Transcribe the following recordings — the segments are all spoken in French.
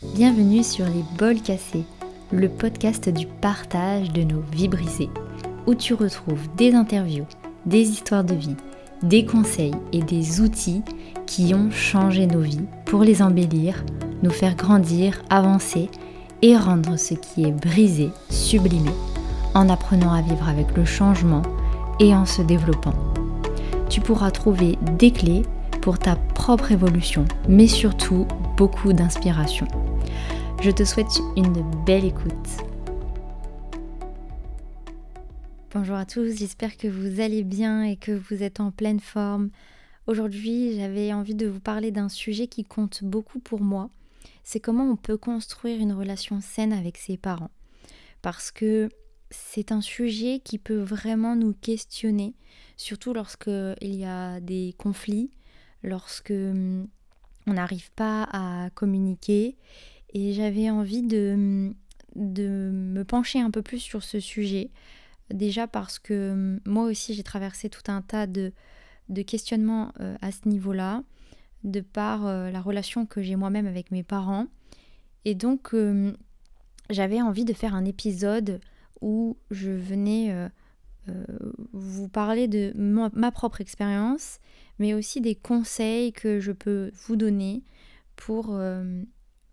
Bienvenue sur Les Bols Cassés, le podcast du partage de nos vies brisées, où tu retrouves des interviews, des histoires de vie, des conseils et des outils qui ont changé nos vies pour les embellir, nous faire grandir, avancer et rendre ce qui est brisé sublimé, en apprenant à vivre avec le changement et en se développant. Tu pourras trouver des clés pour ta propre évolution, mais surtout beaucoup d'inspiration. Je te souhaite une belle écoute. Bonjour à tous, j'espère que vous allez bien et que vous êtes en pleine forme. Aujourd'hui, j'avais envie de vous parler d'un sujet qui compte beaucoup pour moi. C'est comment on peut construire une relation saine avec ses parents. Parce que c'est un sujet qui peut vraiment nous questionner, surtout lorsqu'il y a des conflits, lorsque hum, on n'arrive pas à communiquer et j'avais envie de, de me pencher un peu plus sur ce sujet. Déjà parce que hum, moi aussi j'ai traversé tout un tas de, de questionnements euh, à ce niveau-là, de par euh, la relation que j'ai moi-même avec mes parents. Et donc hum, j'avais envie de faire un épisode où je venais euh, vous parler de ma propre expérience, mais aussi des conseils que je peux vous donner pour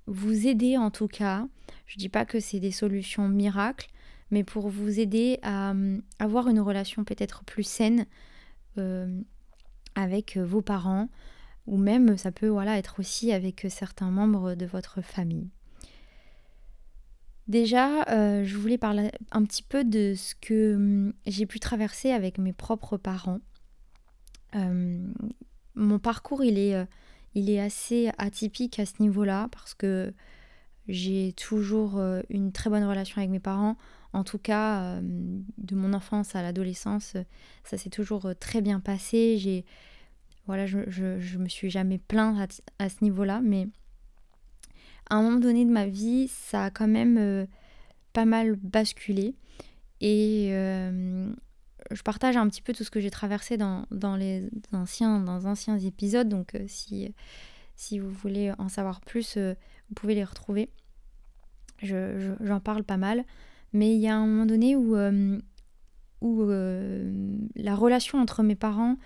vous aider en tout cas. Je ne dis pas que c'est des solutions miracles, mais pour vous aider à euh, avoir une relation peut-être plus saine euh, avec vos parents, ou même ça peut voilà, être aussi avec certains membres de votre famille. Déjà, euh, je voulais parler un petit peu de ce que hum, j'ai pu traverser avec mes propres parents. mon parcours, il est il est assez atypique à ce niveau-là parce que j'ai toujours euh, une très bonne relation avec mes parents. En tout cas, euh, de mon enfance à l'adolescence, ça s'est toujours euh, très bien passé. J'ai, voilà, je, je, me suis jamais plainte à, ce niveau-là, mais à un moment donné de ma vie, ça a quand même pas mal basculé. Et je partage un petit peu tout ce que j'ai traversé dans, les anciens, dans anciens épisodes. Donc, euh, si, si vous voulez en savoir plus, euh, vous pouvez les retrouver. J'en parle pas mal. Mais il y a un moment donné où, euh, où la relation entre mes parents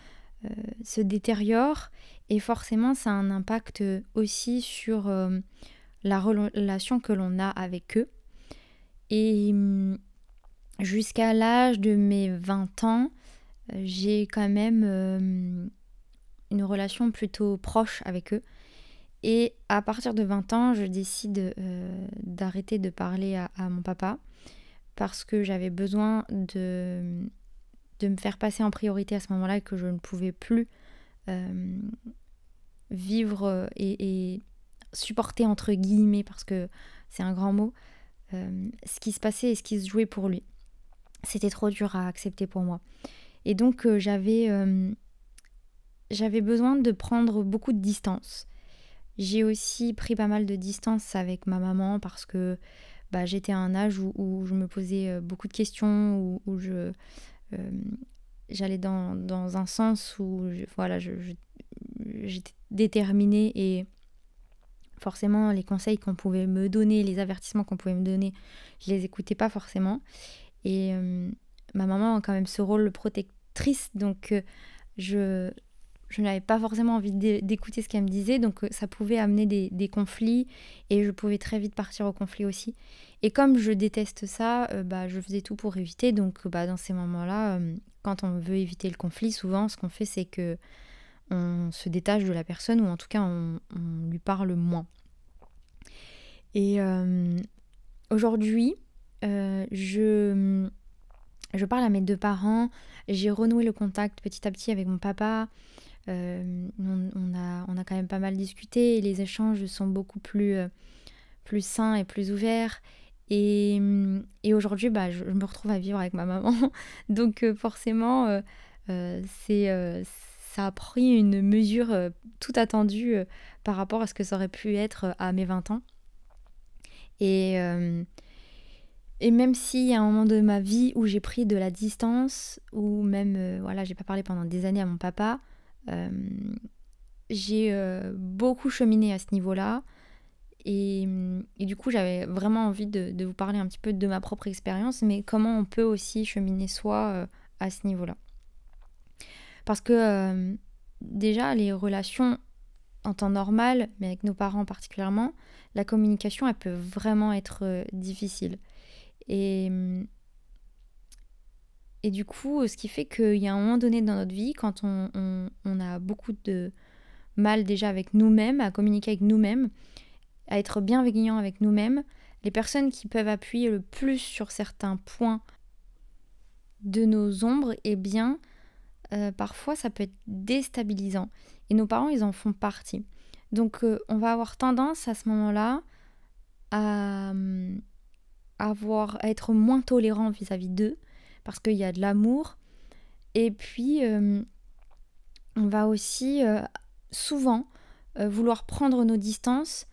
se détériore. Et forcément, ça a un impact aussi sur la relation que l'on a avec eux. Et hum, jusqu'à l'âge de mes 20 ans, euh, j'ai quand même euh, une relation plutôt proche avec eux. Et à partir de 20 ans, je décide euh, d'arrêter de parler à, mon papa parce que j'avais besoin de, me faire passer en priorité à ce moment-là que je ne pouvais plus vivre et, supporter entre guillemets, parce que c'est un grand mot, ce qui se passait et ce qui se jouait pour lui c'était trop dur à accepter pour moi. Et donc euh, j'avais euh, j'avais besoin de prendre beaucoup de distance. J'ai aussi pris pas mal de distance avec ma maman parce que bah, j'étais à un âge où, je me posais euh, beaucoup de questions, où, je j'allais dans, dans, un sens où voilà, j'étais déterminée et forcément les conseils qu'on pouvait me donner, les avertissements qu'on pouvait me donner, je les écoutais pas forcément. Et euh, ma maman a quand même ce rôle protectrice, donc euh, je, je n'avais pas forcément envie d'écouter ce qu'elle me disait, donc euh, ça pouvait amener des, conflits et je pouvais très vite partir au conflit aussi. Et comme je déteste ça, bah, je faisais tout pour éviter. Donc bah, dans ces moments-là, quand on veut éviter le conflit, souvent ce qu'on fait c'est que on se détache de la personne ou en tout cas on, on lui parle moins. Et aujourd'hui, euh, je, je parle à mes deux parents, j'ai renoué le contact petit à petit avec mon papa. Euh, on, a, on a quand même pas mal discuté les échanges sont beaucoup plus, euh, plus sains et plus ouverts. Et, et aujourd'hui, bah, je, me retrouve à vivre avec ma maman. Donc forcément, c'est, ça a pris une mesure tout attendue par rapport à ce que ça aurait pu être à mes 20 ans. Et, et même y a un moment de ma vie où j'ai pris de la distance, ou même, euh, voilà, j'ai pas parlé pendant des années à mon papa, euh, j'ai euh, beaucoup cheminé à ce niveau-là. Et, du coup, j'avais vraiment envie de, vous parler un petit peu de ma propre expérience, mais comment on peut aussi cheminer soi à ce niveau-là. Parce que déjà, les relations en temps normal, mais avec nos parents particulièrement, la communication, elle peut vraiment être difficile. Et, et du coup, ce qui fait qu'il y a un moment donné dans notre vie, quand on, a beaucoup de mal déjà avec nous-mêmes, à communiquer avec nous-mêmes, à être bienveillant avec nous-mêmes, les personnes qui peuvent appuyer le plus sur certains points de nos ombres, eh bien, euh, parfois ça peut être déstabilisant. Et nos parents, ils en font partie. Donc, euh, on va avoir tendance à ce moment-là à, avoir, être moins tolérant vis-à-vis d'eux, parce qu'il y a de l'amour. Et puis, euh, on va aussi souvent vouloir prendre nos distances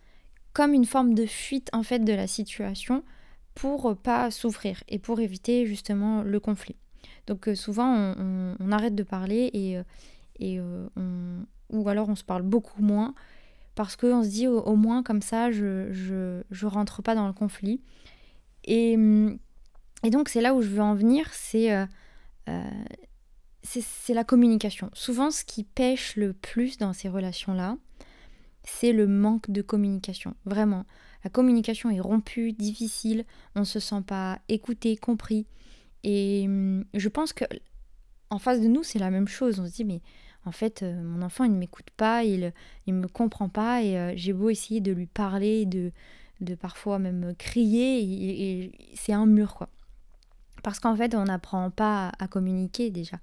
comme une forme de fuite en fait de la situation pour pas souffrir et pour éviter justement le conflit. Donc euh, souvent on, arrête de parler et, euh, euh, ou alors on se parle beaucoup moins parce qu'on se dit au, moins comme ça je, je, je, rentre pas dans le conflit. Et, et donc c'est là où je veux en venir, c'est c'est la communication. Souvent ce qui pêche le plus dans ces relations-là, c'est le manque de communication. Vraiment. La communication est rompue, difficile, on ne se sent pas écouté, compris. Et hum, je pense que en face de nous, c'est la même chose. On se dit, mais en fait, euh, mon enfant, il ne m'écoute pas, il ne me comprend pas, et euh, j'ai beau essayer de lui parler, de, de parfois même crier, et, c'est un mur, quoi. Parce qu'en fait, on n'apprend pas à, communiquer déjà.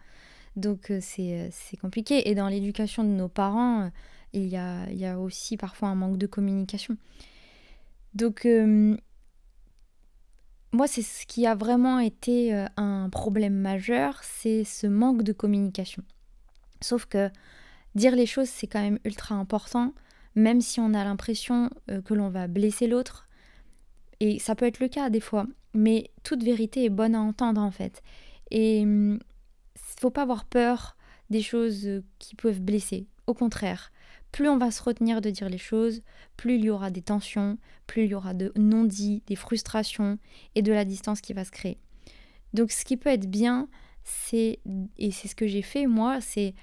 Donc, euh, c'est compliqué. Et dans l'éducation de nos parents, il y a, il y a aussi parfois un manque de communication. Donc, moi, c'est ce qui a vraiment été euh, un problème majeur, c'est ce manque de communication. Sauf que dire les choses, c'est quand même ultra important, même si on a l'impression euh, que l'on va blesser l'autre. Et ça peut être le cas des fois, mais toute vérité est bonne à entendre en fait. Et il hum, faut pas avoir peur des choses euh, qui peuvent blesser. Au contraire, plus on va se retenir de dire les choses, plus il y aura des tensions, plus il y aura de non-dits, des frustrations et de la distance qui va se créer. Donc ce qui peut être bien, c'est, et c'est ce que j'ai fait moi, c'est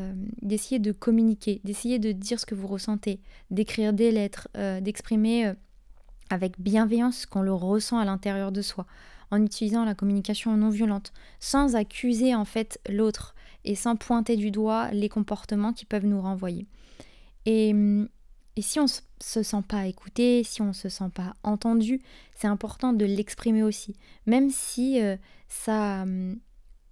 euh, d'essayer de communiquer, d'essayer de dire ce que vous ressentez, d'écrire des lettres, euh, d'exprimer euh, avec bienveillance ce qu'on le ressent à l'intérieur de soi, en utilisant la communication non violente, sans accuser en fait l'autre et sans pointer du doigt les comportements qui peuvent nous renvoyer. Et, et si on se sent pas écouté, si on se sent pas entendu, c'est important de l'exprimer aussi, même si ça,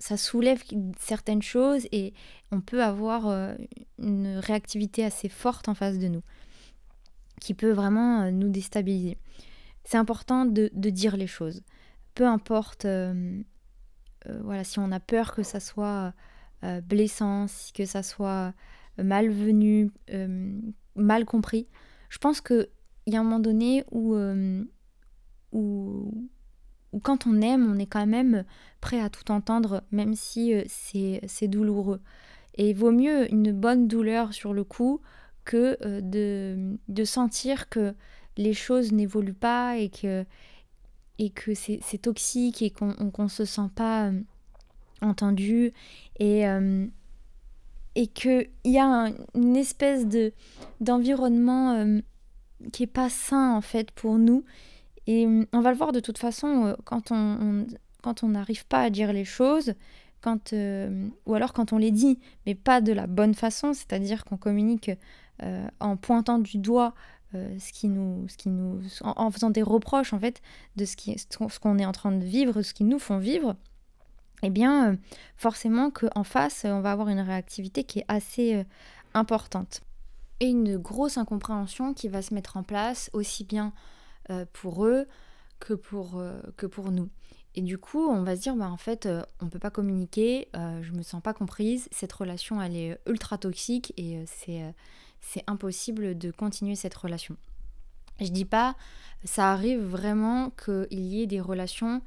ça soulève certaines choses et on peut avoir euh, une réactivité assez forte en face de nous, qui peut vraiment euh, nous déstabiliser. C'est important de, dire les choses, peu importe, voilà, si on a peur que ça soit blessant, que ça soit malvenu, euh, mal compris. Je pense qu'il y a un moment donné euh, où, où, quand on aime, on est quand même prêt à tout entendre, même si euh, c'est douloureux. Et il vaut mieux une bonne douleur sur le coup que de, de, sentir que les choses n'évoluent pas et que, et que c'est toxique et qu'on ne se sent pas entendu. Et, et qu'il y a une espèce de d'environnement euh, qui est pas sain en fait pour nous. Et euh, on va le voir de toute façon euh, quand on, n'arrive pas à dire les choses, quand ou alors quand on les dit, mais pas de la bonne façon, c'est-à-dire qu'on communique en pointant du doigt ce qui nous, ce qui nous, en, faisant des reproches en fait de ce qui, ce qu'on est en train de vivre, ce qu'ils nous font vivre eh bien, euh, forcément qu'en face, on va avoir une réactivité qui est assez euh, importante. Et une grosse incompréhension qui va se mettre en place, aussi bien euh, pour eux que pour, que pour nous. Et du coup, on va se dire, bah, en fait, on ne peut pas communiquer, je me sens pas comprise, cette relation, elle est ultra toxique et c'est, impossible de continuer cette relation. Je dis pas, ça arrive vraiment qu'il y ait des relations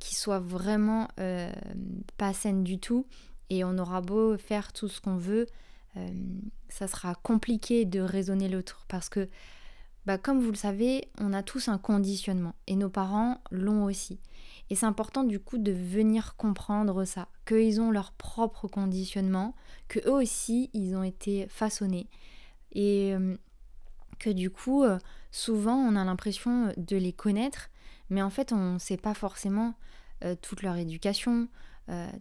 qui soit vraiment euh, pas saine du tout. Et on aura beau faire tout ce qu'on veut, euh, ça sera compliqué de raisonner l'autre parce que bah, comme vous le savez, on a tous un conditionnement et nos parents l'ont aussi. Et c'est important du coup de venir comprendre ça, qu'ils ont leur propre conditionnement, que eux aussi ils ont été façonnés et euh, que du coup euh, souvent on a l'impression de les connaître, mais en fait on ne sait pas forcément euh, toute leur éducation,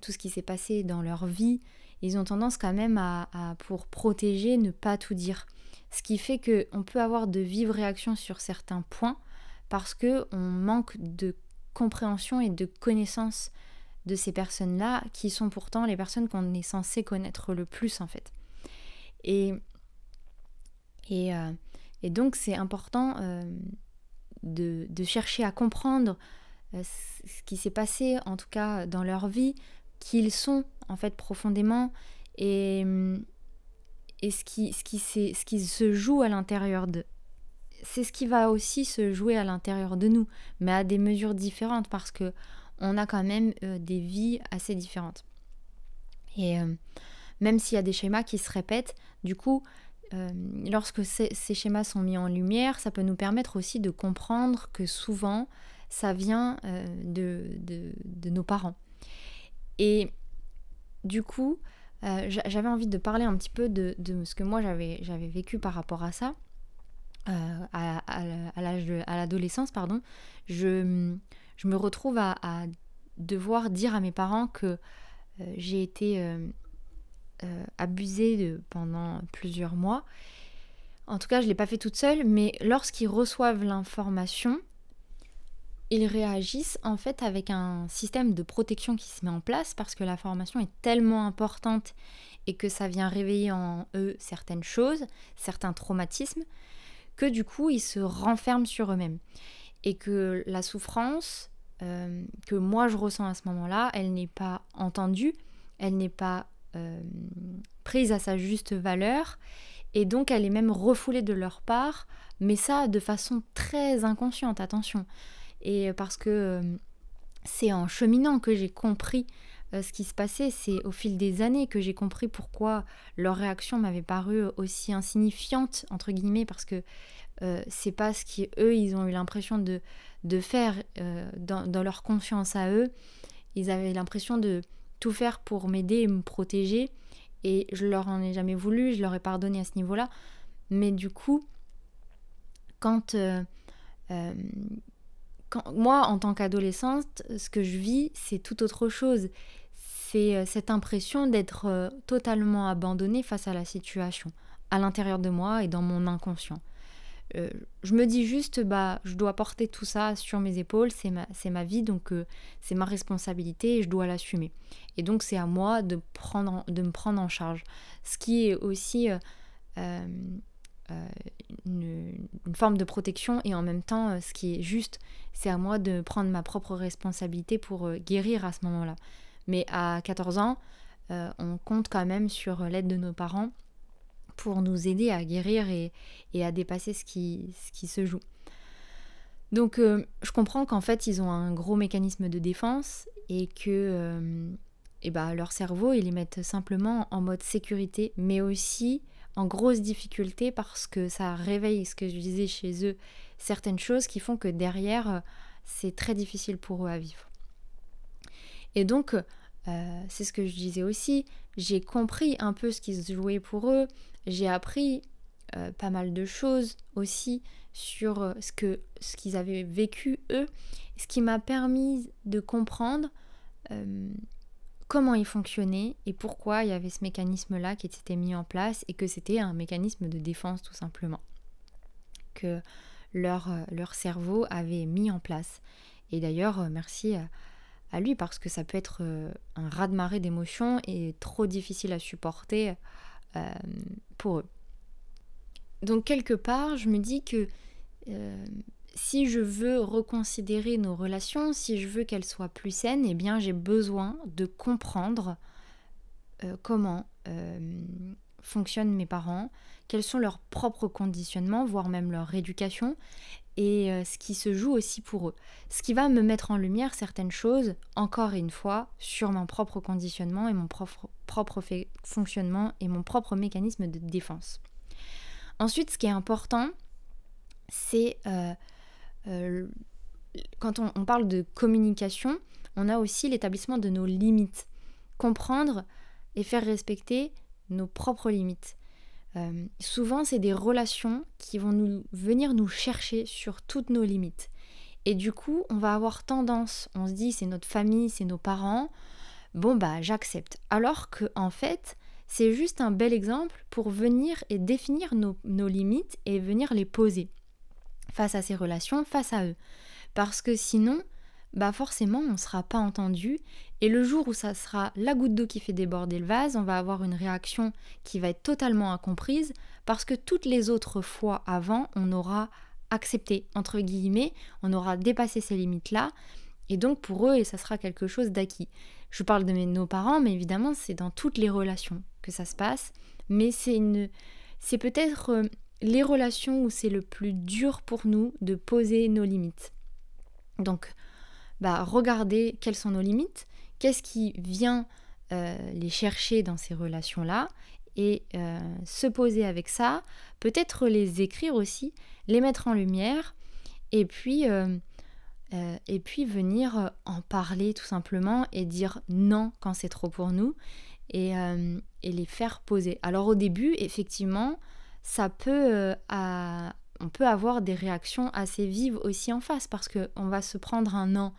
tout ce qui s'est passé dans leur vie. Ils ont tendance quand même à, pour protéger, ne pas tout dire. Ce qui fait qu'on peut avoir de vives réactions sur certains points parce qu'on manque de compréhension et de connaissance de ces personnes-là qui sont pourtant les personnes qu'on est censé connaître le plus en fait. Et, et, euh, donc c'est important euh, de, chercher à comprendre euh, ce qui s'est passé en tout cas dans leur vie, qui ils sont en fait profondément et, et ce, qui, se joue à l'intérieur d'eux c'est ce qui va aussi se jouer à l'intérieur de nous, mais à des mesures différentes parce que on a quand même euh, des vies assez différentes. Et euh, même s'il y a des schémas qui se répètent, du coup, euh, lorsque ces, schémas sont mis en lumière, ça peut nous permettre aussi de comprendre que souvent, ça vient de, de, nos parents. Et du coup, j'avais envie de parler un petit peu de, ce que moi j'avais vécu par rapport à ça. Euh, à, l'adolescence, pardon, je, me retrouve à, devoir dire à mes parents que euh, j'ai été euh, abusée pendant plusieurs mois. En tout cas, je ne l'ai pas fait toute seule, mais lorsqu'ils reçoivent l'information, ils réagissent en fait avec un système de protection qui se met en place parce que l'information est tellement importante et que ça vient réveiller en eux certaines choses, certains traumatismes, que du coup ils se renferment sur eux-mêmes. Et que la souffrance euh, que moi je ressens à ce moment-là, elle n'est pas entendue, elle n'est pas euh, prise à sa juste valeur, et donc elle est même refoulée de leur part, mais ça de façon très inconsciente, attention. Et parce que euh, c'est en cheminant que j'ai compris ce qui se passait, c'est au fil des années que j'ai compris pourquoi leur réaction m'avait paru aussi insignifiante, entre guillemets, parce que euh, c'est pas ce qu'eux, ils ont eu l'impression de, de faire euh, dans, leur confiance à eux. Ils avaient l'impression de tout faire pour m'aider et me protéger. Et je leur en ai jamais voulu, je leur ai pardonné à ce niveau-là. Mais du coup, quand, euh, moi, en tant qu'adolescente, ce que je vis, c'est tout autre chose c'est euh, cette impression d'être euh, totalement abandonnée face à la situation, à l'intérieur de moi et dans mon inconscient. Euh, je me dis juste, bah, je dois porter tout ça sur mes épaules, c'est ma, ma, vie, donc c'est ma responsabilité et je dois l'assumer. Et donc c'est à moi de, prendre, de me prendre en charge. Ce qui est aussi une, une, forme de protection et en même temps, ce qui est juste, c'est à moi de prendre ma propre responsabilité pour guérir à ce moment-là. Mais à 14 ans, euh, on compte quand même sur l'aide de nos parents pour nous aider à guérir et, à dépasser ce qui, ce qui, se joue. Donc euh, je comprends qu'en fait ils ont un gros mécanisme de défense et que euh, eh ben, leur cerveau ils les mettent simplement en mode sécurité mais aussi en grosse difficulté parce que ça réveille ce que je disais chez eux certaines choses qui font que derrière c'est très difficile pour eux à vivre. Et donc euh, c'est ce que je disais aussi, j'ai compris un peu ce qui se jouait pour eux, j'ai appris euh, pas mal de choses aussi sur euh, ce que ce qu'ils avaient vécu eux, ce qui m'a permis de comprendre comment ils fonctionnaient et pourquoi il y avait ce mécanisme-là qui s'était mis en place et que c'était un mécanisme de défense tout simplement que leur, leur cerveau avait mis en place. Et d'ailleurs, merci à lui parce que ça peut être euh, un raz-de-marée d'émotions et trop difficile à supporter euh, pour eux. Donc quelque part, je me dis que euh, si je veux reconsidérer nos relations, si je veux qu'elles soient plus saines, eh bien j'ai besoin de comprendre comment fonctionnent mes parents, quels sont leurs propres conditionnements, voire même leur éducation, et euh, ce qui se joue aussi pour eux. Ce qui va me mettre en lumière certaines choses, encore une fois, sur mon propre conditionnement et mon propre fonctionnement et mon propre mécanisme de défense. Ensuite, ce qui est important, c'est quand on, parle de communication, on a aussi l'établissement de nos limites. Comprendre et faire respecter nos propres limites. souvent, c'est des relations qui vont nous, venir nous chercher sur toutes nos limites. Et du coup, on va avoir tendance, on se dit c'est notre famille, c'est nos parents, bon bah j'accepte. Alors que en fait, c'est juste un bel exemple pour venir et définir nos, limites et venir les poser face à ces relations, face à eux. Parce que sinon, bah forcément, on ne sera pas entendu. Et le jour où ça sera la goutte d'eau qui fait déborder le vase, on va avoir une réaction qui va être totalement incomprise parce que toutes les autres fois avant, on aura accepté, entre guillemets, on aura dépassé ces limites-là. Et donc pour eux, et ça sera quelque chose d'acquis. Je parle de mes, nos parents, mais évidemment, c'est dans toutes les relations que ça se passe. Mais c'est une, c'est peut-être euh, les relations où c'est le plus dur pour nous de poser nos limites. Donc, bah, regardez quelles sont nos limites, qu'est-ce qui vient euh, les chercher dans ces relations-là, et euh, se poser avec ça, peut-être les écrire aussi, les mettre en lumière, et puis euh, venir en parler tout simplement et dire non quand c'est trop pour nous et, les faire poser. Alors au début, effectivement, ça peut, on peut avoir des réactions assez vives aussi en face parce qu'on va se prendre un non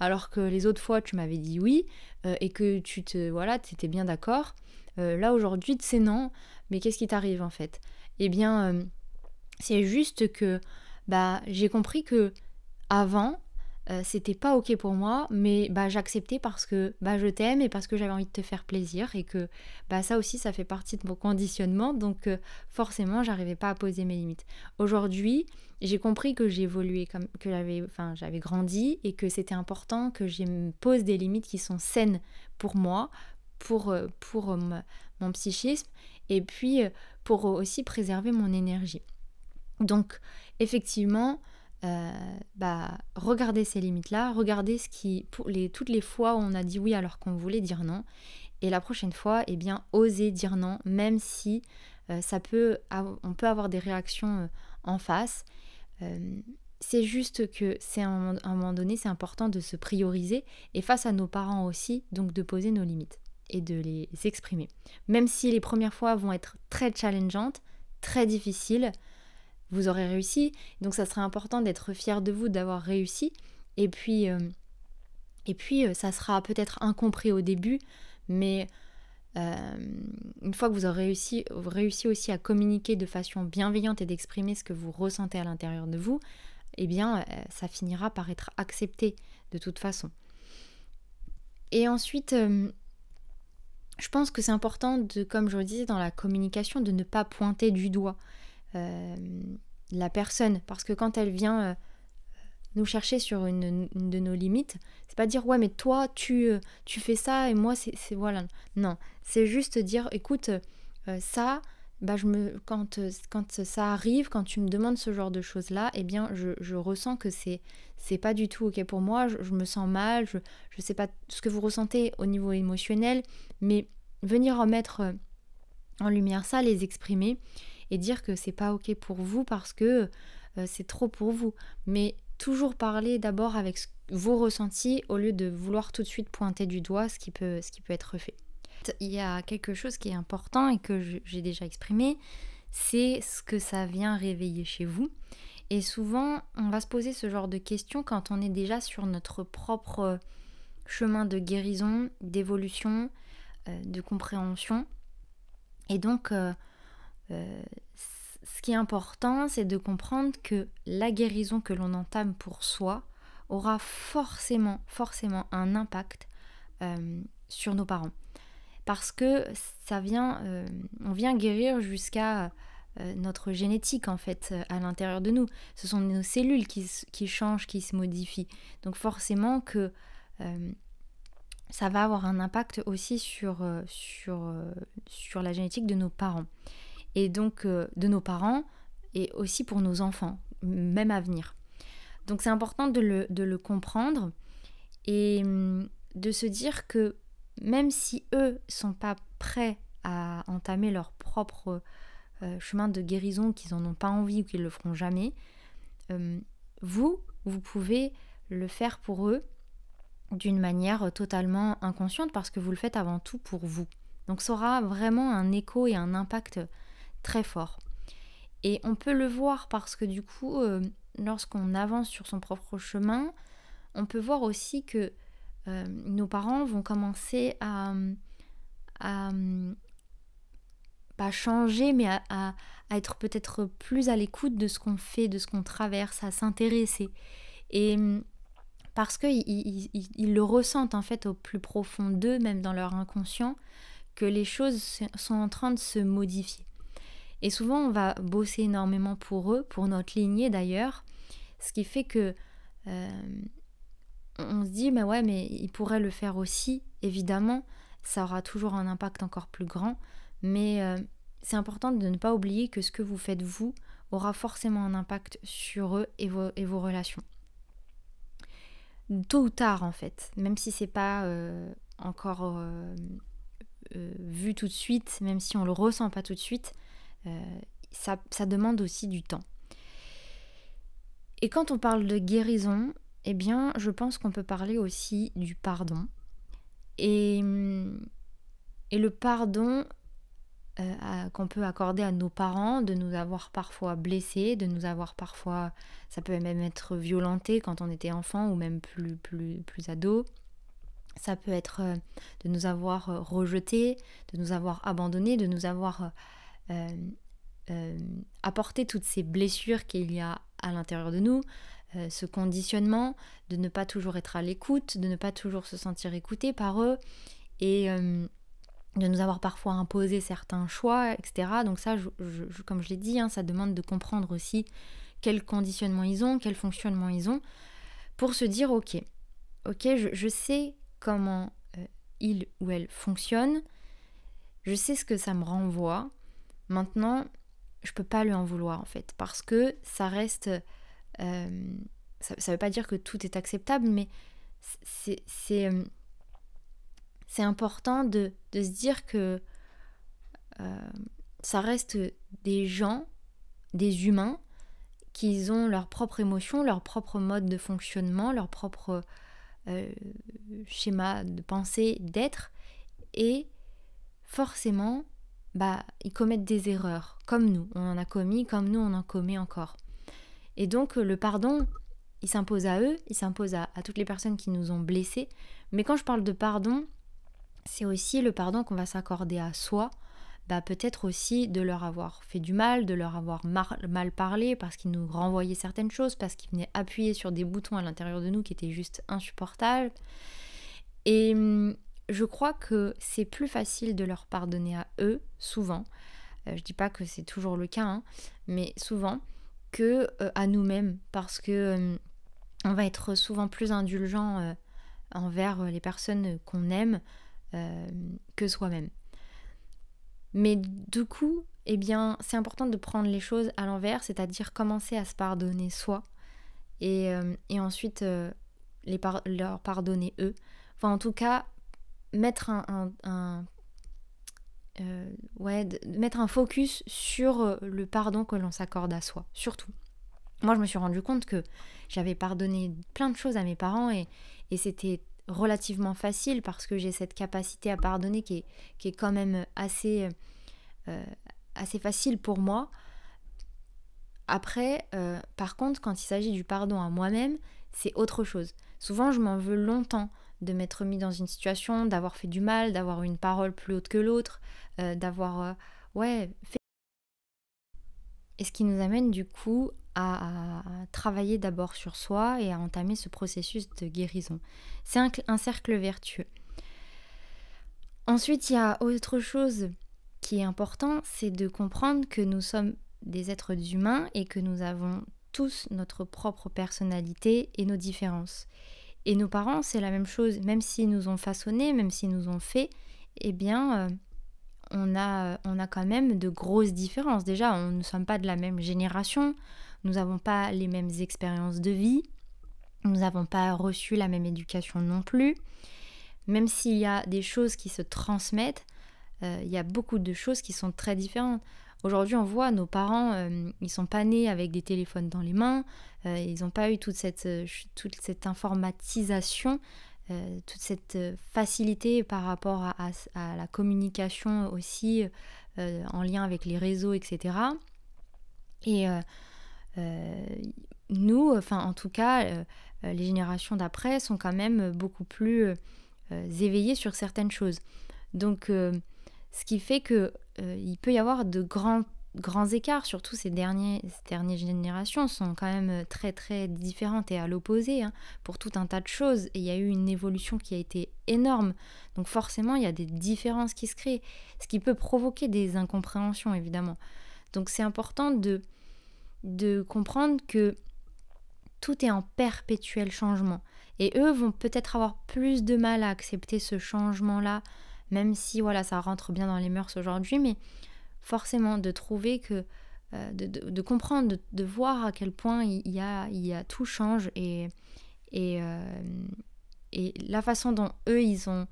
alors que les autres fois tu m'avais dit oui et que tu te voilà, étais bien d'accord. là aujourd'hui c'est non, mais qu'est-ce qui t'arrive en fait? Eh bien, c'est juste que bah j'ai compris que avant euh, c'était pas ok pour moi, mais bah, j'acceptais parce que bah, je t'aime et parce que j'avais envie de te faire plaisir et que bah, ça aussi ça fait partie de mon conditionnement, donc euh, forcément j'arrivais pas à poser mes limites. Aujourd'hui, j'ai compris que j'évoluais, comme que j'avais, enfin j'avais grandi et que c'était important que je pose des limites qui sont saines pour moi, pour euh, pour mon psychisme et puis pour aussi préserver mon énergie. Donc effectivement euh, bah, regarder ces limites-là, regarder ce qui, toutes les fois où on a dit oui alors qu'on voulait dire non, et la prochaine fois, eh bien, oser dire non, même si euh, ça peut, on peut avoir des réactions euh, en face. c'est juste que c'est à un moment donné, c'est important de se prioriser et face à nos parents aussi, donc de poser nos limites et de les exprimer. Même si les premières fois vont être très challengeantes, très difficiles, vous aurez réussi. Donc ça serait important d'être fier de vous d'avoir réussi. Et puis, euh, et puis euh, ça sera peut-être incompris au début, mais euh, une fois que vous aurez réussi, aussi à communiquer de façon bienveillante et d'exprimer ce que vous ressentez à l'intérieur de vous, eh bien ça finira par être accepté de toute façon. Et ensuite, je pense que c'est important de, comme je le disais dans la communication, de ne pas pointer du doigt. Euh, la personne. Parce que quand elle vient euh, nous chercher sur une, de nos limites, c'est pas dire ouais mais toi tu, euh, tu fais ça et moi c'est voilà. Non, c'est juste dire écoute ça, bah je me quand, quand ça arrive, quand tu me demandes ce genre de choses là, eh bien je, je ressens que c'est c'est pas du tout ok pour moi, je, me sens mal, je, je sais pas ce que vous ressentez au niveau émotionnel, mais venir remettre en lumière ça, les exprimer et dire que c'est pas ok pour vous parce que euh, c'est trop pour vous. Mais toujours parler d'abord avec vos ressentis au lieu de vouloir tout de suite pointer du doigt ce qui peut, ce qui peut être fait. Il y a quelque chose qui est important et que j'ai déjà exprimé, c'est ce que ça vient réveiller chez vous. Et souvent, on va se poser ce genre de questions quand on est déjà sur notre propre chemin de guérison, d'évolution, euh, de compréhension. Et donc, euh, euh, ce qui est important, c'est de comprendre que la guérison que l'on entame pour soi aura forcément, forcément un impact euh, sur nos parents. Parce que ça vient, euh, on vient guérir jusqu'à notre génétique en fait à l'intérieur de nous. Ce sont nos cellules qui, qui, changent, qui se modifient. Donc forcément que ça va avoir un impact aussi sur, sur, sur la génétique de nos parents et donc euh, de nos parents et aussi pour nos enfants, même à venir. Donc c'est important de le, comprendre et hum, de se dire que même si eux sont pas prêts à entamer leur propre euh, chemin de guérison, qu'ils en ont pas envie ou qu'ils le feront jamais, vous, vous pouvez le faire pour eux d'une manière totalement inconsciente parce que vous le faites avant tout pour vous. Donc ça aura vraiment un écho et un impact très fort. Et on peut le voir parce que du coup, euh, lorsqu'on avance sur son propre chemin, on peut voir aussi que euh, nos parents vont commencer à, pas changer, mais à, être peut-être plus à l'écoute de ce qu'on fait, de ce qu'on traverse, à s'intéresser. Et parce qu'ils ils, le ressentent en fait au plus profond d'eux, même dans leur inconscient, que les choses sont en train de se modifier. Et souvent, on va bosser énormément pour eux, pour notre lignée d'ailleurs, ce qui fait que euh, on se dit, mais ouais, mais ils pourraient le faire aussi, évidemment, ça aura toujours un impact encore plus grand, mais euh, c'est important de ne pas oublier que ce que vous faites vous aura forcément un impact sur eux et vos, relations. Tôt ou tard en fait, même si c'est pas euh, encore vu tout de suite, même si on le ressent pas tout de suite, ça, ça, demande aussi du temps. Et quand on parle de guérison, eh bien, je pense qu'on peut parler aussi du pardon. Et, et le pardon, euh, qu'on peut accorder à nos parents, de nous avoir parfois blessés, de nous avoir parfois, ça peut même être violenté quand on était enfant ou même plus, plus, plus ado. Ça peut être euh, de nous avoir euh, rejetés, de nous avoir abandonnés, de nous avoir apporté toutes ces blessures qu'il y a à l'intérieur de nous, ce conditionnement, de ne pas toujours être à l'écoute, de ne pas toujours se sentir écouté par eux. Et de nous avoir parfois imposé certains choix, etc. Donc ça, comme je l'ai dit, hein, ça demande de comprendre aussi quel conditionnement ils ont, quel fonctionnement ils ont, pour se dire, ok, ok, je, sais comment euh, il ou elle fonctionne, je sais ce que ça me renvoie, maintenant, je peux pas lui en vouloir en fait, parce que ça reste... Euh, ça ne veut pas dire que tout est acceptable, mais c'est euh, c'est important de, se dire que euh, ça reste des gens, des humains, qui ont leur propre émotion, leur propre mode de fonctionnement, leur propre euh, schéma de pensée, d'être, et forcément, bah, ils commettent des erreurs, comme nous, on en a commis, comme nous, on en commet encore. Et donc le pardon, il s'impose à eux, il s'impose à, à toutes les personnes qui nous ont blessés, mais quand je parle de pardon, c'est aussi le pardon qu'on va s'accorder à soi, bah peut-être aussi de leur avoir fait du mal, de leur avoir mal parlé parce qu'ils nous renvoyaient certaines choses, parce qu'ils venaient appuyer sur des boutons à l'intérieur de nous qui étaient juste insupportables. Et hum, je crois que c'est plus facile de leur pardonner à eux, souvent. Euh, je dis pas que c'est toujours le cas, hein, mais souvent, que euh, à nous-mêmes, parce que hum, on va être souvent plus indulgent euh, envers les personnes qu'on aime euh, que soi-même. Mais du coup, eh bien, c'est important de prendre les choses à l'envers, c'est-à-dire commencer à se pardonner soi et, euh, ensuite euh, les leur pardonner eux. Enfin, en tout cas, mettre un, ouais, mettre un focus sur le pardon que l'on s'accorde à soi, surtout. Moi, je me suis rendu compte que j'avais pardonné plein de choses à mes parents et, c'était relativement facile parce que j'ai cette capacité à pardonner qui est, quand même assez, euh, assez facile pour moi. Après, euh, par contre, quand il s'agit du pardon à moi-même, c'est autre chose. Souvent, je m'en veux longtemps de m'être mis dans une situation, d'avoir fait du mal, d'avoir une parole plus haute que l'autre, euh, d'avoir ouais, fait... Et ce qui nous amène du coup à, travailler d'abord sur soi et à entamer ce processus de guérison. C'est un, cercle vertueux. Ensuite, il y a autre chose qui est important, c'est de comprendre que nous sommes des êtres humains et que nous avons tous notre propre personnalité et nos différences. Et nos parents, c'est la même chose, même s'ils nous ont façonnés, même s'ils nous ont fait, eh bien, euh, on, a, on a quand même de grosses différences. Déjà, on ne sommes pas de la même génération, nous n'avons pas les mêmes expériences de vie, nous n'avons pas reçu la même éducation non plus. Même s'il y a des choses qui se transmettent, euh, il y a beaucoup de choses qui sont très différentes. Aujourd'hui, on voit nos parents, euh, ils sont pas nés avec des téléphones dans les mains, euh, ils n'ont pas eu toute cette, toute cette informatisation, toute cette facilité par rapport à, à la communication aussi en lien avec les réseaux, etc. Et nous, enfin en tout cas, les générations d'après sont quand même beaucoup plus éveillées sur certaines choses. Donc ce qui fait que euh, il peut y avoir de grands, grands écarts, surtout ces, derniers, ces dernières générations sont quand même euh, très très différentes et à l'opposé hein, pour tout un tas de choses. Et il y a eu une évolution qui a été énorme. Donc forcément, il y a des différences qui se créent, ce qui peut provoquer des incompréhensions évidemment. Donc c'est important de, de comprendre que tout est en perpétuel changement. Et eux vont peut-être avoir plus de mal à accepter ce changement-là même si voilà ça rentre bien dans les mœurs aujourd'hui, mais forcément de trouver que euh, de, comprendre, de, voir à quel point il y a, il y a tout change et, et, euh, et la façon dont eux ils ont,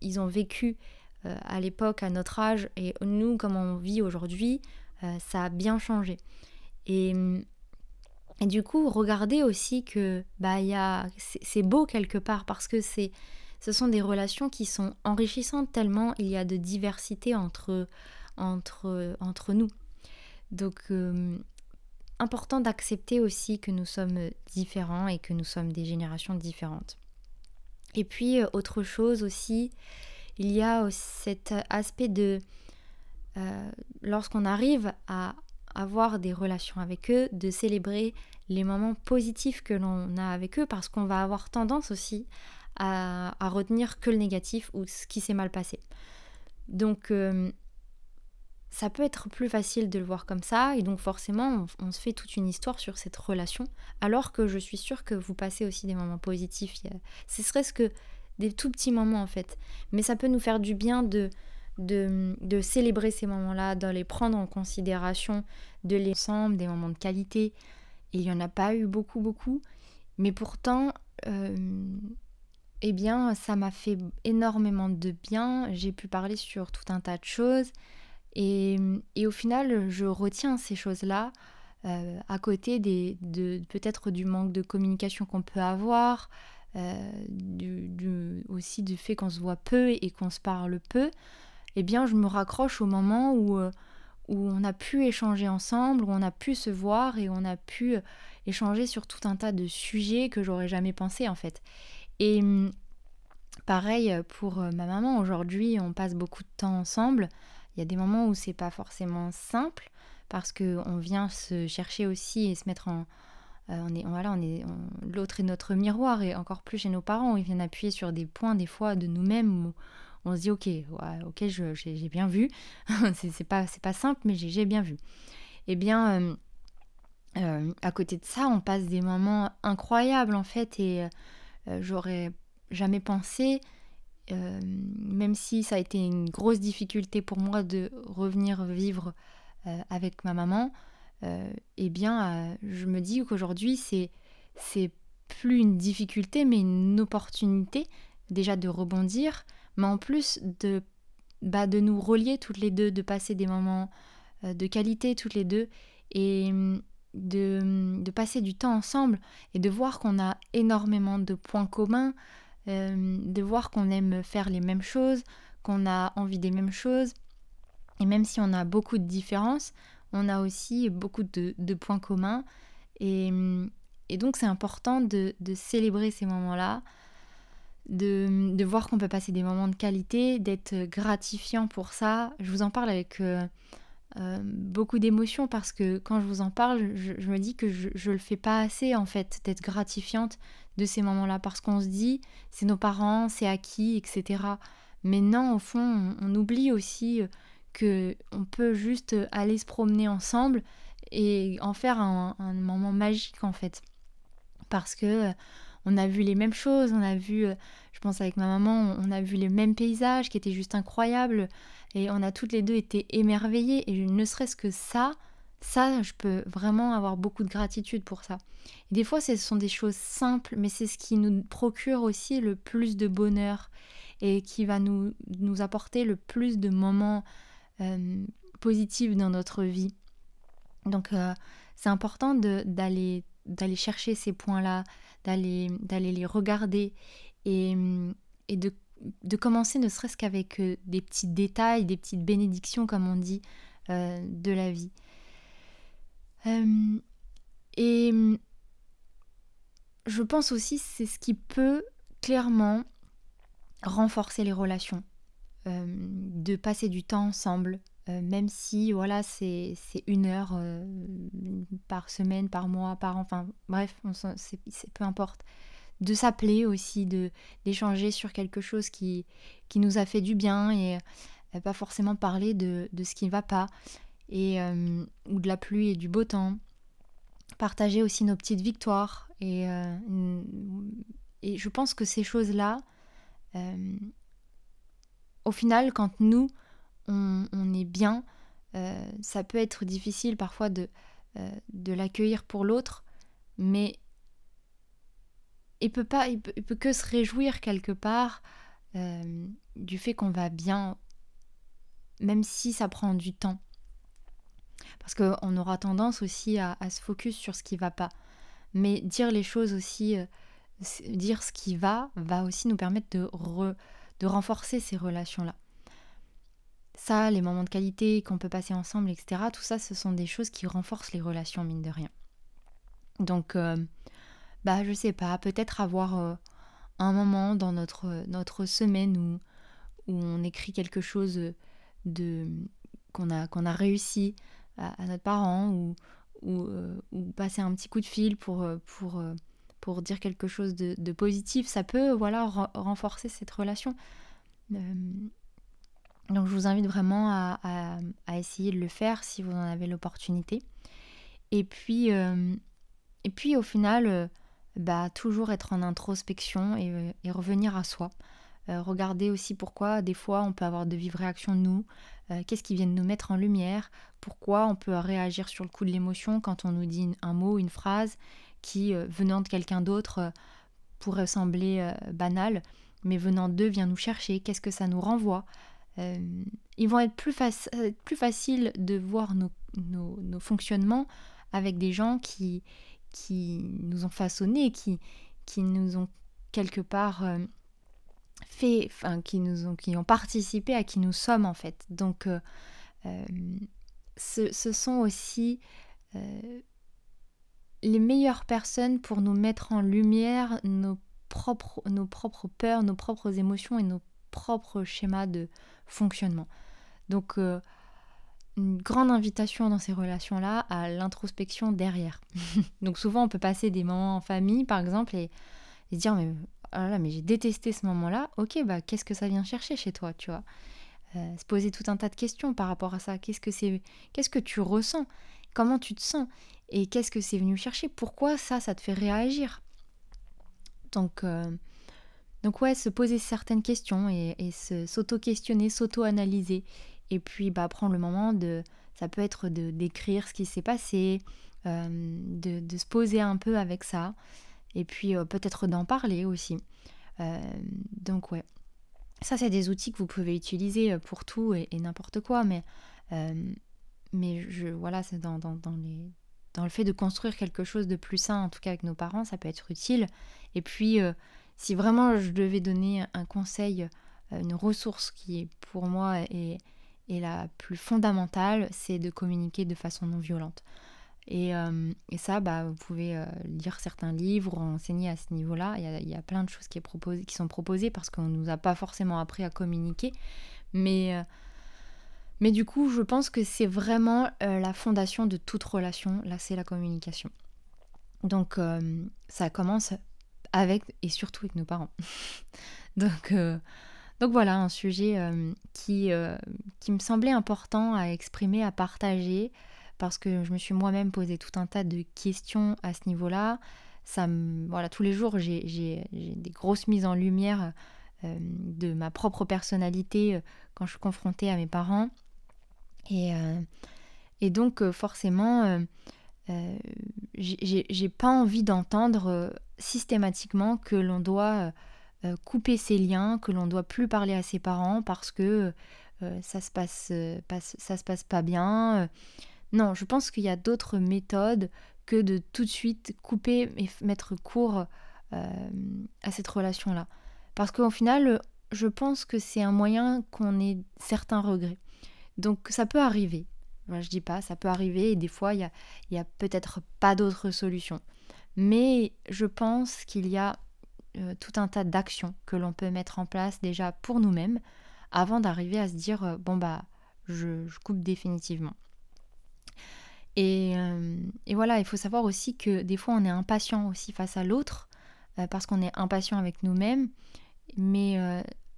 ils ont vécu euh, à l'époque, à notre âge, et nous, comme on vit aujourd'hui, ça a bien changé. Et, et, du coup, regardez aussi que bah, c'est beau quelque part parce que c'est ce sont des relations qui sont enrichissantes tellement il y a de diversité entre, nous. Donc, euh, important d'accepter aussi que nous sommes différents et que nous sommes des générations différentes. Et puis, euh, autre chose aussi, il y a cet aspect de, euh, lorsqu'on arrive à avoir des relations avec eux, de célébrer les moments positifs que l'on a avec eux, parce qu'on va avoir tendance aussi à, retenir que le négatif ou ce qui s'est mal passé. Donc euh, ça peut être plus facile de le voir comme ça et donc forcément on, se fait toute une histoire sur cette relation alors que je suis sûre que vous passez aussi des moments positifs. Ce serait ce que des tout petits moments en fait. Mais ça peut nous faire du bien de, de, célébrer ces moments-là, de les prendre en considération, de les ensemble, des moments de qualité. il n'y en a pas eu beaucoup, beaucoup. Mais pourtant, euh, eh bien, ça m'a fait énormément de bien. J'ai pu parler sur tout un tas de choses. Et, au final, je retiens ces choses-là euh, à côté des, de, peut-être du manque de communication qu'on peut avoir, euh, du, aussi du fait qu'on se voit peu et qu'on se parle peu. Eh bien, je me raccroche au moment où, euh, où on a pu échanger ensemble, où on a pu se voir et on a pu échanger sur tout un tas de sujets que j'aurais jamais pensé en fait. Et hum, pareil pour euh, ma maman, aujourd'hui on passe beaucoup de temps ensemble. Il y a des moments où c'est pas forcément simple parce que on vient se chercher aussi et se mettre en euh, on est voilà, on est l'autre est notre miroir et encore plus chez nos parents, ils viennent appuyer sur des points des fois de nous-mêmes où on se dit OK, OK, j'ai bien vu. c'est pas c'est pas simple mais j'ai bien vu. Eh bien euh, à côté de ça, on passe des moments incroyables en fait et euh, j'aurais jamais pensé, euh, même si ça a été une grosse difficulté pour moi de revenir vivre euh, avec ma maman, eh bien, je me dis qu'aujourd'hui, c'est, c'est plus une difficulté, mais une opportunité déjà de rebondir, mais en plus de, bah, de nous relier toutes les deux, de passer des moments de qualité toutes les deux. Et de, passer du temps ensemble et de voir qu'on a énormément de points communs, euh, de voir qu'on aime faire les mêmes choses, qu'on a envie des mêmes choses. Et même si on a beaucoup de différences, on a aussi beaucoup de, points communs. Et, donc c'est important de, célébrer ces moments-là, de, de, voir qu'on peut passer des moments de qualité, d'être gratifiant pour ça. Je vous en parle avec... Euh, euh, beaucoup d'émotions parce que quand je vous en parle, je, me dis que je, ne le fais pas assez en fait, d'être gratifiante de ces moments-là parce qu'on se dit c'est nos parents, c'est acquis, etc. Mais non, au fond, on, oublie aussi que on peut juste aller se promener ensemble et en faire un, moment magique en fait. Parce que euh, on a vu les mêmes choses, on a vu, euh, je pense avec ma maman, on a vu les mêmes paysages qui étaient juste incroyables. Et on a toutes les deux été émerveillées. Et ne serait-ce que ça, ça, je peux vraiment avoir beaucoup de gratitude pour ça. des fois, ce sont des choses simples, mais c'est ce qui nous procure aussi le plus de bonheur et qui va nous, nous apporter le plus de moments euh, positive dans notre vie. Donc c'est important d'aller chercher ces points-là, d'aller les regarder et, et de, de, commencer ne serait-ce qu'avec des petits détails, des petites bénédictions comme on dit de la vie. et je pense aussi c'est ce qui peut clairement renforcer les relations, euh, de passer du temps ensemble, euh, même si voilà c'est une heure euh, par semaine, par mois, par enfin bref, c'est peu importe. De s'appeler aussi, de d'échanger sur quelque chose qui, qui nous a fait du bien et pas forcément parler de, de ce qui ne va pas et ou de la pluie et du beau temps. Partager aussi nos petites victoires et, et je pense que ces choses-là, euh, au final, quand nous, on, est bien, euh, ça peut être difficile parfois de, euh, de l'accueillir pour l'autre, mais il peut pas, il peut, que se réjouir quelque part du fait qu'on va bien, même si ça prend du temps. Parce qu'on aura tendance aussi à, se focus sur ce qui va pas. Mais dire les choses aussi dire ce qui va va aussi nous permettre de, de renforcer ces relations-là. Ça, les moments de qualité qu'on peut passer ensemble, etc., tout ça, ce sont des choses qui renforcent les relations, mine de rien. Donc, euh, bah, je sais pas, peut-être avoir euh, un moment dans notre, notre semaine où, où on écrit quelque chose de qu'on a, a réussi à, notre parent ou, euh, ou, passer un petit coup de fil pour, pour pour dire quelque chose de, positif, ça peut voilà renforcer cette relation. Euh, donc je vous invite vraiment à, essayer de le faire si vous en avez l'opportunité. Et puis, euh, et puis au final, euh, bah, toujours être en introspection et, revenir à soi. regarder aussi pourquoi des fois on peut avoir de vives réactions de nous, qu'est-ce qui vient de nous mettre en lumière, pourquoi on peut réagir sur le coup de l'émotion quand on nous dit un mot, une phrase, qui, euh, venant de quelqu'un d'autre, euh, pourrait sembler euh, banal, mais venant d'eux vient nous chercher, qu'est-ce que ça nous renvoie? Ils vont être plus, plus faciles de voir nos, nos, fonctionnements avec des gens qui, qui nous ont façonnés, qui, qui nous ont quelque part fait, enfin, qui nous ont, qui ont participé à qui nous sommes en fait. Donc, ce, ce, sont aussi les meilleures personnes pour nous mettre en lumière nos propres, nos propres peurs, nos propres émotions et nos propres schémas de fonctionnement. Donc, euh, une grande invitation dans ces relations-là à l'introspection derrière. Donc, souvent, on peut passer des moments en famille, par exemple, et, se dire Mais, oh là, mais j'ai détesté ce moment-là. Ok, bah, qu'est-ce que ça vient chercher chez toi, tu vois? Euh, Se poser tout un tas de questions par rapport à ça. Qu'est-ce que c'est Qu'est-ce que tu ressens? Comment tu te sens? Et qu'est-ce que c'est venu chercher? Pourquoi ça, ça te fait réagir? Donc, euh, donc ouais, se poser certaines questions et, s'auto-questionner, s'auto-analyser. Et puis bah, prendre le moment de... Ça peut être de d'écrire ce qui s'est passé, euh, de, se poser un peu avec ça. Et puis euh, peut-être d'en parler aussi. donc ouais. Ça, c'est des outils que vous pouvez utiliser pour tout et, n'importe quoi, mais, mais je, voilà, c'est dans, dans, les, dans le fait de construire quelque chose de plus sain, en tout cas avec nos parents, ça peut être utile. Et puis, euh, si vraiment je devais donner un conseil, euh, une ressource qui pour moi est, la plus fondamentale, c'est de communiquer de façon non violente. Et, euh, ça, bah, vous pouvez lire certains livres, enseigner à ce niveau-là. Il, y, a, plein de choses qui, sont proposées parce qu'on ne nous a pas forcément appris à communiquer. Mais mais du coup, je pense que c'est vraiment euh, la fondation de toute relation, là c'est la communication. Donc euh, ça commence avec et surtout avec nos parents. donc, euh, donc voilà, un sujet qui, qui me semblait important à exprimer, à partager, parce que je me suis moi-même posé tout un tas de questions à ce niveau-là. Ça voilà, tous les jours, j'ai des grosses mises en lumière de ma propre personnalité quand je suis confrontée à mes parents. Et, euh, et donc, euh, forcément, euh, j'ai pas envie d'entendre systématiquement que l'on doit couper ses liens, que l'on doit plus parler à ses parents parce que ça se passe, ça se passe pas bien. Non, je pense qu'il y a d'autres méthodes que de tout de suite couper et mettre court à cette relation-là. Parce qu'au final, je pense que c'est un moyen qu'on ait certains regrets. Donc ça peut arriver. je dis pas, ça peut arriver et des fois, il n'y y a peut-être pas d'autre solution. Mais je pense qu'il y a euh, tout un tas d'actions que l'on peut mettre en place déjà pour nous-mêmes avant d'arriver à se dire euh, bon bah je, coupe définitivement. Et, euh, et, voilà, il faut savoir aussi que des fois on est impatient aussi face à l'autre parce qu'on est impatient avec nous-mêmes, mais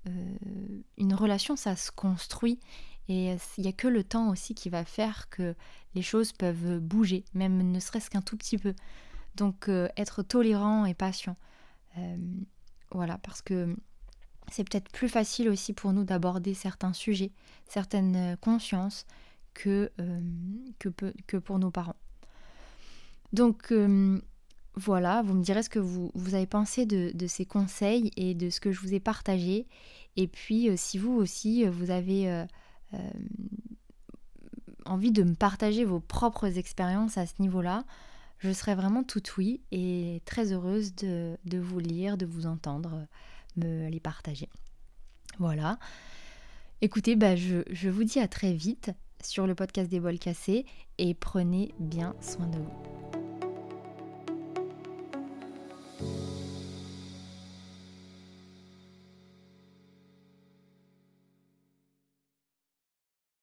une relation ça se construit et il n'y a que le temps aussi qui va faire que les choses peuvent bouger, même ne serait-ce qu'un tout petit peu. Donc être tolérant et patient. Euh, voilà, parce que c'est peut-être plus facile aussi pour nous d'aborder certains sujets, certaines consciences que, euh, que, pour nos parents. Donc euh, voilà, vous me direz ce que vous, avez pensé de, ces conseils et de ce que je vous ai partagé. Et puis si vous aussi, vous avez envie de me partager vos propres expériences à ce niveau-là, je serais vraiment tout oui et très heureuse de, vous lire, de vous entendre, me les partager. Voilà. Écoutez, bah, je, je vous dis à très vite sur le podcast des bols cassés et prenez bien soin de vous.